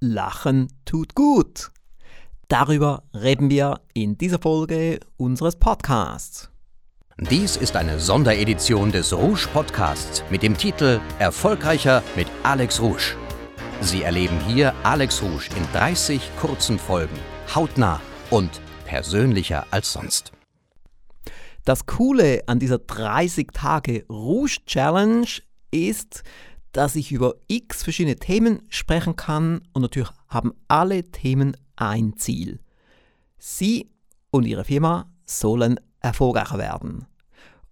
Lachen tut gut. Darüber reden wir in dieser Folge unseres Podcasts. Dies ist eine Sonderedition des Rouge Podcasts mit dem Titel Erfolgreicher mit Alex Rouge. Sie erleben hier Alex Rouge in 30 kurzen Folgen, hautnah und persönlicher als sonst. Das Coole an dieser 30 Tage Rouge Challenge ist, dass ich über x verschiedene Themen sprechen kann und natürlich haben alle Themen ein Ziel. Sie und Ihre Firma sollen erfolgreicher werden.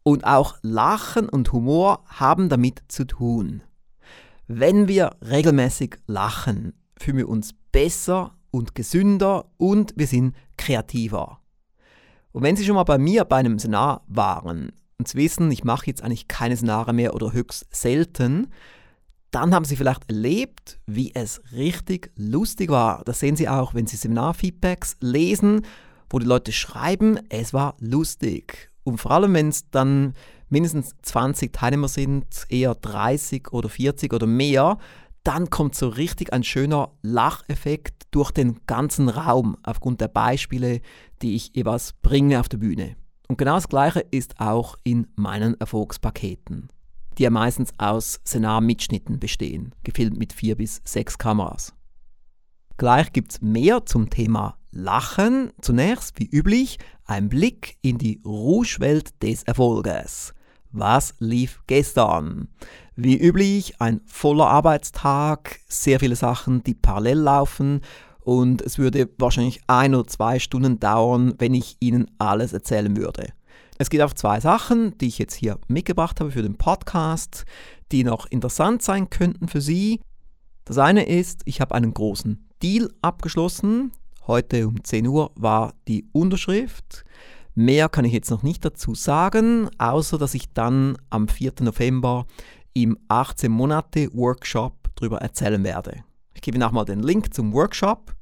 Und auch Lachen und Humor haben damit zu tun. Wenn wir regelmäßig lachen, fühlen wir uns besser und gesünder und wir sind kreativer. Und wenn Sie schon mal bei mir bei einem Seminar waren und Sie wissen, ich mache jetzt eigentlich keine Seminare mehr oder höchst selten, dann haben Sie vielleicht erlebt, wie es richtig lustig war. Das sehen Sie auch, wenn Sie Seminarfeedbacks lesen, wo die Leute schreiben, es war lustig. Und vor allem, wenn es dann mindestens 20 Teilnehmer sind, eher 30 oder 40 oder mehr, dann kommt so richtig ein schöner Lacheffekt durch den ganzen Raum aufgrund der Beispiele, die ich jeweils bringe auf der Bühne. Und genau das Gleiche ist auch in meinen Erfolgspaketen die ja meistens aus Senar-Mitschnitten bestehen, gefilmt mit vier bis sechs Kameras. Gleich gibt es mehr zum Thema Lachen. Zunächst, wie üblich, ein Blick in die Rouge-Welt des Erfolges. Was lief gestern? Wie üblich, ein voller Arbeitstag, sehr viele Sachen, die parallel laufen und es würde wahrscheinlich ein oder zwei Stunden dauern, wenn ich Ihnen alles erzählen würde. Es geht auf zwei Sachen, die ich jetzt hier mitgebracht habe für den Podcast, die noch interessant sein könnten für Sie. Das eine ist, ich habe einen großen Deal abgeschlossen. Heute um 10 Uhr war die Unterschrift. Mehr kann ich jetzt noch nicht dazu sagen, außer dass ich dann am 4. November im 18 Monate Workshop darüber erzählen werde. Ich gebe nochmal den Link zum Workshop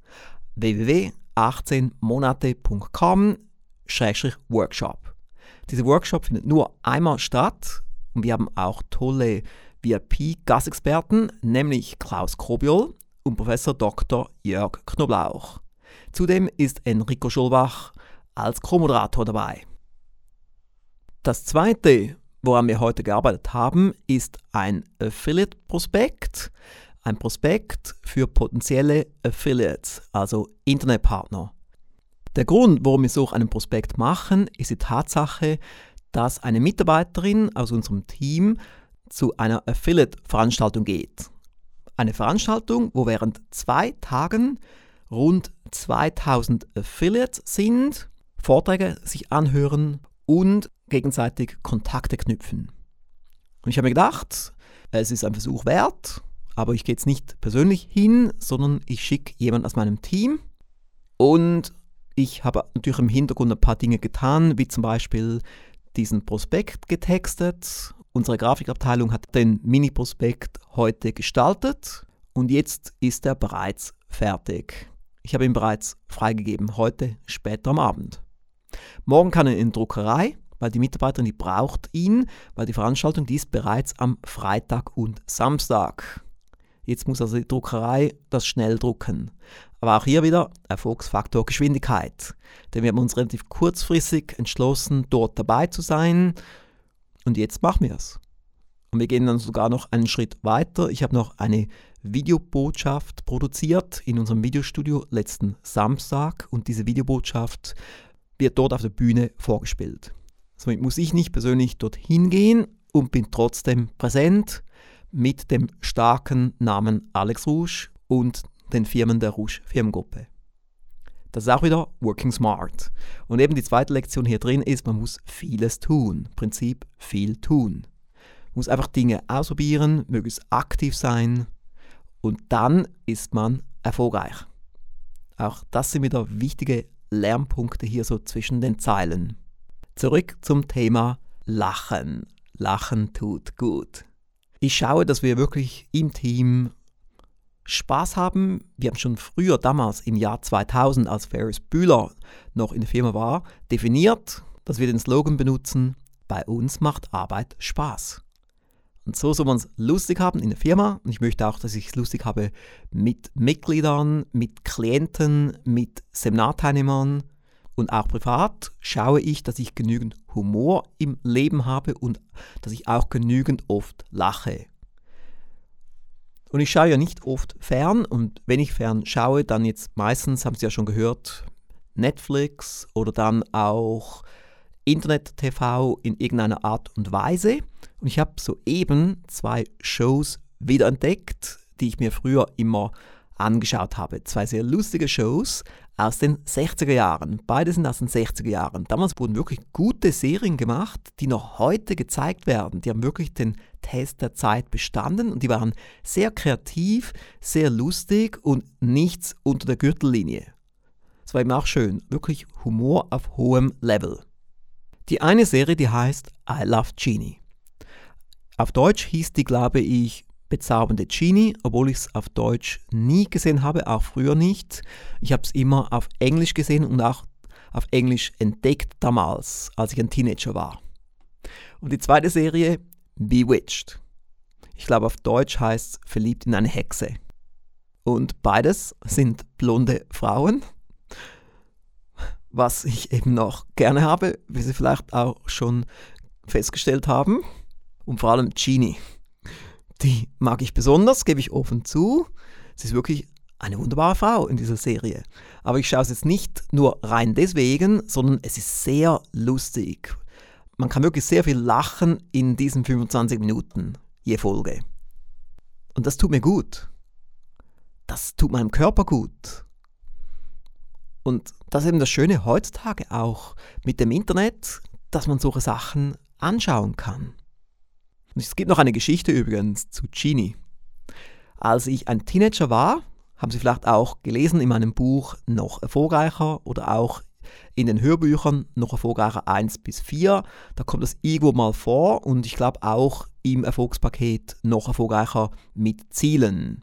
www.18monate.com-workshop. Dieser Workshop findet nur einmal statt und wir haben auch tolle VIP-Gastexperten, nämlich Klaus Krobiol und Professor Dr. Jörg Knoblauch. Zudem ist Enrico Schulbach als Co-Moderator dabei. Das zweite, woran wir heute gearbeitet haben, ist ein Affiliate-Prospekt. Ein Prospekt für potenzielle Affiliates, also Internetpartner. Der Grund, warum wir so einen Prospekt machen, ist die Tatsache, dass eine Mitarbeiterin aus unserem Team zu einer Affiliate-Veranstaltung geht. Eine Veranstaltung, wo während zwei Tagen rund 2000 Affiliates sind, Vorträge sich anhören und gegenseitig Kontakte knüpfen. Und ich habe mir gedacht, es ist ein Versuch wert, aber ich gehe jetzt nicht persönlich hin, sondern ich schicke jemanden aus meinem Team und ich habe natürlich im Hintergrund ein paar Dinge getan, wie zum Beispiel diesen Prospekt getextet. Unsere Grafikabteilung hat den Mini-Prospekt heute gestaltet und jetzt ist er bereits fertig. Ich habe ihn bereits freigegeben, heute später am Abend. Morgen kann er in Druckerei, weil die Mitarbeiterin die braucht ihn, weil die Veranstaltung die ist bereits am Freitag und Samstag. Jetzt muss also die Druckerei das schnell drucken. Aber auch hier wieder Erfolgsfaktor Geschwindigkeit. Denn wir haben uns relativ kurzfristig entschlossen, dort dabei zu sein. Und jetzt machen wir es. Und wir gehen dann sogar noch einen Schritt weiter. Ich habe noch eine Videobotschaft produziert in unserem Videostudio letzten Samstag. Und diese Videobotschaft wird dort auf der Bühne vorgespielt. Somit muss ich nicht persönlich dorthin gehen und bin trotzdem präsent mit dem starken Namen Alex Rouge und den Firmen der Rouge Firmengruppe. Das ist auch wieder Working Smart. Und eben die zweite Lektion hier drin ist, man muss vieles tun. Prinzip viel tun. Man muss einfach Dinge ausprobieren, möglichst aktiv sein und dann ist man erfolgreich. Auch das sind wieder wichtige Lernpunkte hier so zwischen den Zeilen. Zurück zum Thema Lachen. Lachen tut gut. Ich schaue, dass wir wirklich im Team Spaß haben. Wir haben schon früher, damals im Jahr 2000, als Ferris Bühler noch in der Firma war, definiert, dass wir den Slogan benutzen, bei uns macht Arbeit Spaß. Und so soll man es lustig haben in der Firma. Und ich möchte auch, dass ich es lustig habe mit Mitgliedern, mit Klienten, mit Seminarteilnehmern und auch privat schaue ich, dass ich genügend Humor im Leben habe und dass ich auch genügend oft lache. Und ich schaue ja nicht oft fern und wenn ich fern schaue, dann jetzt meistens, haben Sie ja schon gehört, Netflix oder dann auch Internet-TV in irgendeiner Art und Weise. Und ich habe soeben zwei Shows wiederentdeckt, die ich mir früher immer angeschaut habe. Zwei sehr lustige Shows aus den 60er Jahren. Beide sind aus den 60er Jahren. Damals wurden wirklich gute Serien gemacht, die noch heute gezeigt werden. Die haben wirklich den Test der Zeit bestanden und die waren sehr kreativ, sehr lustig und nichts unter der Gürtellinie. Es war eben auch schön, wirklich Humor auf hohem Level. Die eine Serie, die heißt I Love Genie. Auf Deutsch hieß die, glaube ich, Bezaubernde Genie, obwohl ich es auf Deutsch nie gesehen habe, auch früher nicht. Ich habe es immer auf Englisch gesehen und auch auf Englisch entdeckt damals, als ich ein Teenager war. Und die zweite Serie, Bewitched. Ich glaube, auf Deutsch heißt es Verliebt in eine Hexe. Und beides sind blonde Frauen, was ich eben noch gerne habe, wie Sie vielleicht auch schon festgestellt haben. Und vor allem Genie. Die mag ich besonders, gebe ich offen zu. Sie ist wirklich eine wunderbare Frau in dieser Serie. Aber ich schaue es jetzt nicht nur rein deswegen, sondern es ist sehr lustig. Man kann wirklich sehr viel lachen in diesen 25 Minuten je Folge. Und das tut mir gut. Das tut meinem Körper gut. Und das ist eben das Schöne heutzutage auch mit dem Internet, dass man solche Sachen anschauen kann. Und es gibt noch eine Geschichte übrigens zu Genie. Als ich ein Teenager war, haben Sie vielleicht auch gelesen in meinem Buch Noch erfolgreicher oder auch in den Hörbüchern Noch erfolgreicher 1 bis 4. Da kommt das irgendwo mal vor und ich glaube auch im Erfolgspaket Noch erfolgreicher mit Zielen.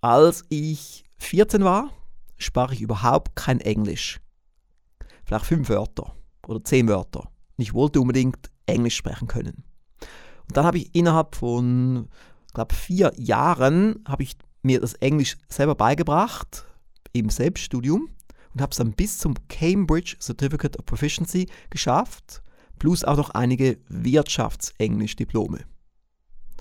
Als ich 14 war, sprach ich überhaupt kein Englisch. Vielleicht fünf Wörter oder zehn Wörter. Und ich wollte unbedingt Englisch sprechen können. Und dann habe ich innerhalb von, glaube vier Jahren, habe ich mir das Englisch selber beigebracht im Selbststudium und habe es dann bis zum Cambridge Certificate of Proficiency geschafft, plus auch noch einige Wirtschaftsenglisch-Diplome,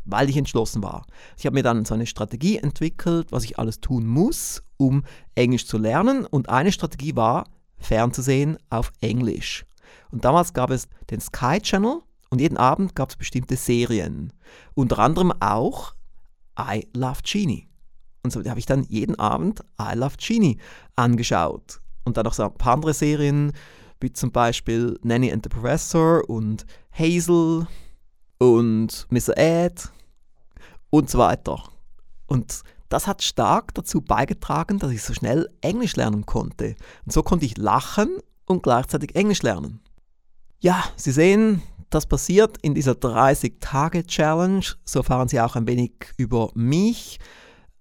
weil ich entschlossen war. Ich habe mir dann so eine Strategie entwickelt, was ich alles tun muss, um Englisch zu lernen und eine Strategie war, fernzusehen auf Englisch. Und damals gab es den Sky Channel, und jeden Abend gab es bestimmte Serien. Unter anderem auch I Love Genie. Und so habe ich dann jeden Abend I Love Genie angeschaut. Und dann noch so ein paar andere Serien, wie zum Beispiel Nanny and the Professor und Hazel und Mr. Ed und so weiter. Und das hat stark dazu beigetragen, dass ich so schnell Englisch lernen konnte. Und so konnte ich lachen und gleichzeitig Englisch lernen. Ja, Sie sehen, das passiert in dieser 30-Tage-Challenge. So erfahren Sie auch ein wenig über mich,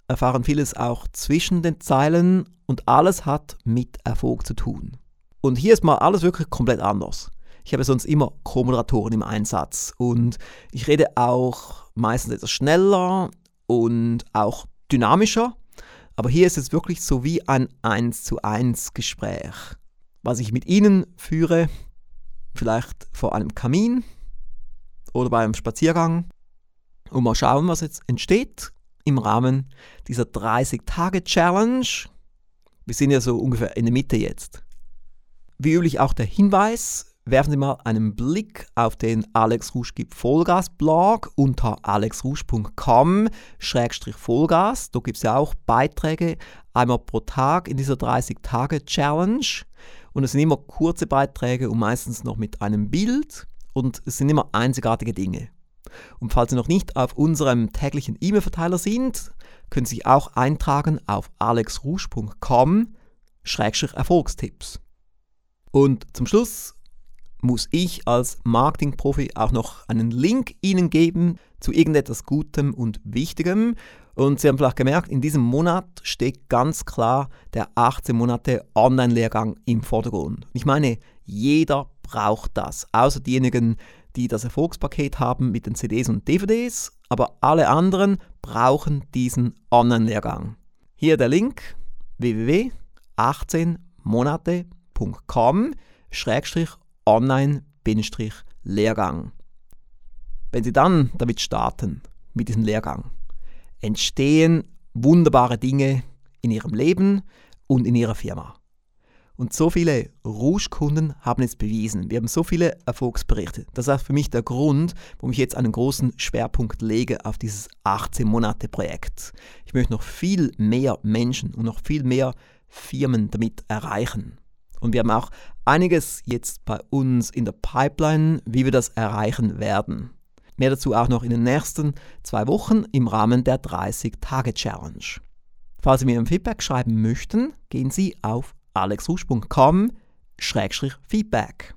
erfahren vieles auch zwischen den Zeilen und alles hat mit Erfolg zu tun. Und hier ist mal alles wirklich komplett anders. Ich habe sonst immer Co-Moderatoren im Einsatz und ich rede auch meistens etwas schneller und auch dynamischer. Aber hier ist es wirklich so wie ein 1 zu 1 Gespräch. Was ich mit Ihnen führe, vielleicht vor einem Kamin oder bei einem Spaziergang und mal schauen, was jetzt entsteht im Rahmen dieser 30-Tage-Challenge. Wir sind ja so ungefähr in der Mitte jetzt. Wie üblich auch der Hinweis, werfen Sie mal einen Blick auf den Alex Rouge gibt Vollgas Blog unter alexrouge.com-vollgas. Da gibt es ja auch Beiträge einmal pro Tag in dieser 30-Tage-Challenge. Und es sind immer kurze Beiträge und meistens noch mit einem Bild und es sind immer einzigartige Dinge. Und falls Sie noch nicht auf unserem täglichen E-Mail-Verteiler sind, können Sie sich auch eintragen auf alexrouge.com-erfolgstipps. Und zum Schluss muss ich als Marketingprofi auch noch einen Link Ihnen geben zu irgendetwas Gutem und Wichtigem. Und Sie haben vielleicht gemerkt, in diesem Monat steht ganz klar der 18 Monate Online-Lehrgang im Vordergrund. Ich meine, jeder braucht das, außer diejenigen, die das Erfolgspaket haben mit den CDs und DVDs, aber alle anderen brauchen diesen Online-Lehrgang. Hier der Link www.18monate.com-online-Lehrgang. Wenn Sie dann damit starten, mit diesem Lehrgang, entstehen wunderbare Dinge in Ihrem Leben und in Ihrer Firma. Und so viele Rouge-Kunden haben es bewiesen. Wir haben so viele Erfolgsberichte. Das ist für mich der Grund, warum ich jetzt einen großen Schwerpunkt lege auf dieses 18-Monate-Projekt. Ich möchte noch viel mehr Menschen und noch viel mehr Firmen damit erreichen. Und wir haben auch einiges jetzt bei uns in der Pipeline, wie wir das erreichen werden. Mehr dazu auch noch in den nächsten zwei Wochen im Rahmen der 30-Tage-Challenge. Falls Sie mir ein Feedback schreiben möchten, gehen Sie auf alexrusch.com-feedback.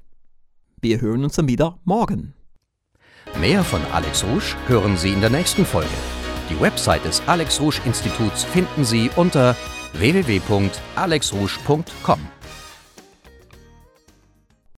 Wir hören uns dann wieder morgen. Mehr von Alex Rusch hören Sie in der nächsten Folge. Die Website des Alex Rusch Instituts finden Sie unter www.alexrusch.com.